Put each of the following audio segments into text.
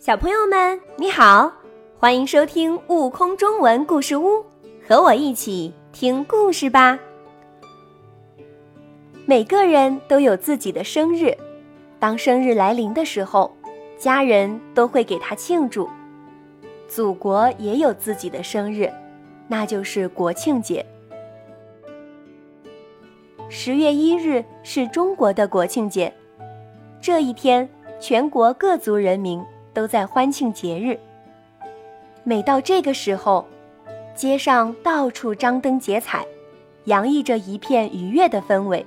小朋友们，你好，欢迎收听《悟空中文故事屋》，和我一起听故事吧。每个人都有自己的生日，当生日来临的时候，家人都会给他庆祝。祖国也有自己的生日，那就是国庆节。十月一日是中国的国庆节，这一天，全国各族人民。都在欢庆节日。每到这个时候，街上到处张灯结彩，洋溢着一片愉悦的氛围。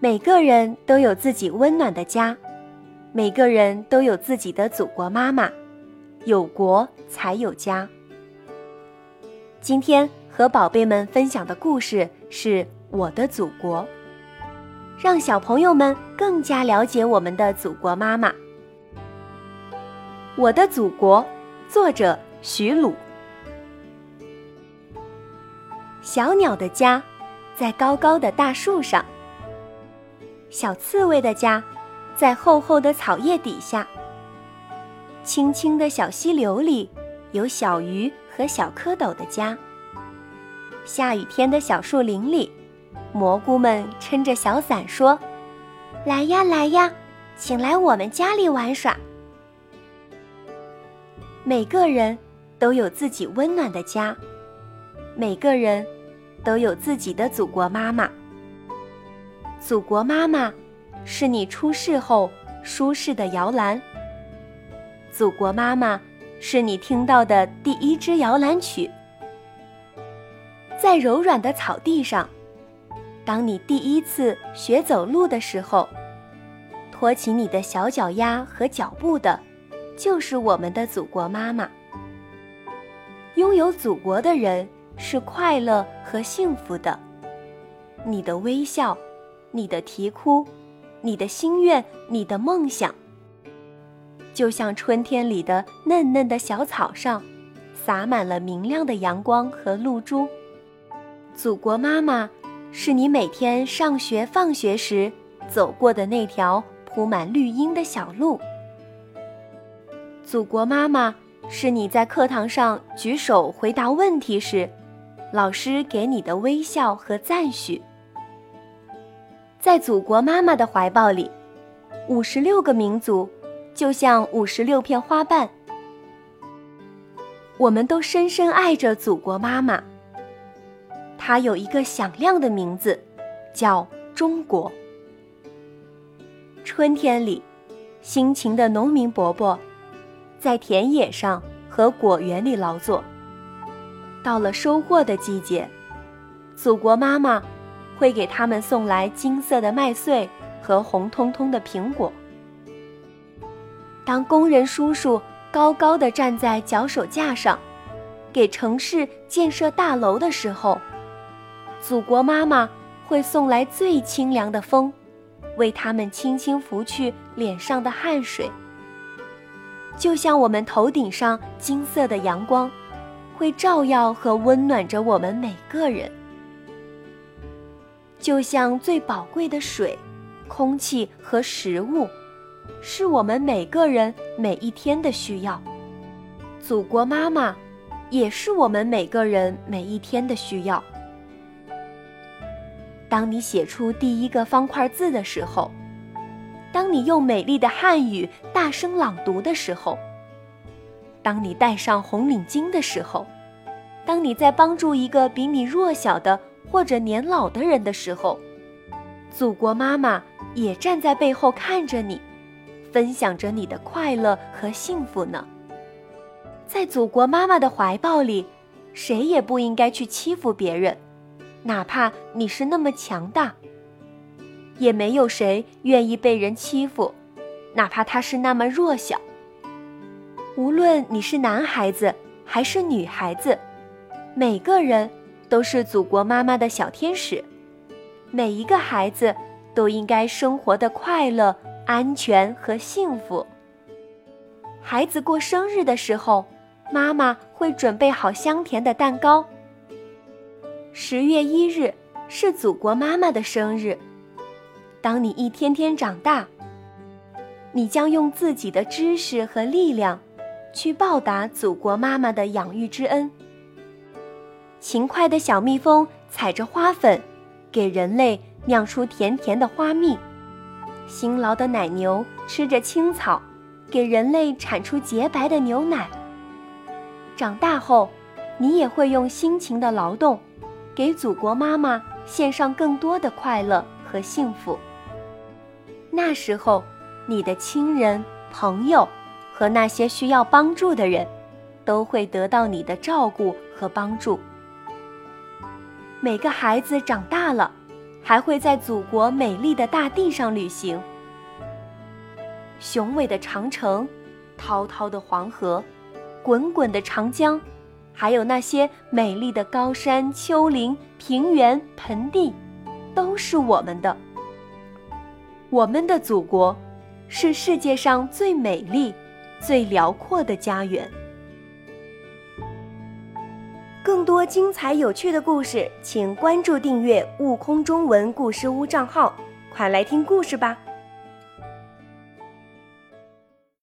每个人都有自己温暖的家，每个人都有自己的祖国妈妈。有国才有家。今天和宝贝们分享的故事是我的祖国，让小朋友们更加了解我们的祖国妈妈。我的祖国，作者徐鲁。小鸟的家，在高高的大树上；小刺猬的家，在厚厚的草叶底下；清清的小溪流里，有小鱼和小蝌蚪的家；下雨天的小树林里，蘑菇们撑着小伞说：“来呀来呀，请来我们家里玩耍。”每个人都有自己温暖的家，每个人都有自己的祖国妈妈。祖国妈妈是你出世后舒适的摇篮。祖国妈妈是你听到的第一支摇篮曲。在柔软的草地上，当你第一次学走路的时候，托起你的小脚丫和脚步的。就是我们的祖国妈妈。拥有祖国的人是快乐和幸福的。你的微笑，你的啼哭，你的心愿，你的梦想，就像春天里的嫩嫩的小草上，洒满了明亮的阳光和露珠。祖国妈妈，是你每天上学放学时走过的那条铺满绿荫的小路。祖国妈妈是你在课堂上举手回答问题时，老师给你的微笑和赞许。在祖国妈妈的怀抱里，五十六个民族就像五十六片花瓣，我们都深深爱着祖国妈妈。她有一个响亮的名字，叫中国。春天里，辛勤的农民伯伯。在田野上和果园里劳作。到了收获的季节，祖国妈妈会给他们送来金色的麦穗和红彤彤的苹果。当工人叔叔高高的站在脚手架上，给城市建设大楼的时候，祖国妈妈会送来最清凉的风，为他们轻轻拂去脸上的汗水。就像我们头顶上金色的阳光，会照耀和温暖着我们每个人。就像最宝贵的水、空气和食物，是我们每个人每一天的需要。祖国妈妈，也是我们每个人每一天的需要。当你写出第一个方块字的时候。当你用美丽的汉语大声朗读的时候，当你戴上红领巾的时候，当你在帮助一个比你弱小的或者年老的人的时候，祖国妈妈也站在背后看着你，分享着你的快乐和幸福呢。在祖国妈妈的怀抱里，谁也不应该去欺负别人，哪怕你是那么强大。也没有谁愿意被人欺负，哪怕他是那么弱小。无论你是男孩子还是女孩子，每个人都是祖国妈妈的小天使。每一个孩子都应该生活的快乐、安全和幸福。孩子过生日的时候，妈妈会准备好香甜的蛋糕。十月一日是祖国妈妈的生日。当你一天天长大，你将用自己的知识和力量，去报答祖国妈妈的养育之恩。勤快的小蜜蜂采着花粉，给人类酿出甜甜的花蜜；辛劳的奶牛吃着青草，给人类产出洁白的牛奶。长大后，你也会用辛勤的劳动，给祖国妈妈献上更多的快乐和幸福。那时候，你的亲人、朋友和那些需要帮助的人，都会得到你的照顾和帮助。每个孩子长大了，还会在祖国美丽的大地上旅行。雄伟的长城，滔滔的黄河。滚滚的长江，还有那些美丽的高山、丘陵、平原、盆地，都是我们的。我们的祖国，是世界上最美丽、最辽阔的家园。更多精彩有趣的故事，请关注订阅“悟空中文故事屋”账号，快来听故事吧！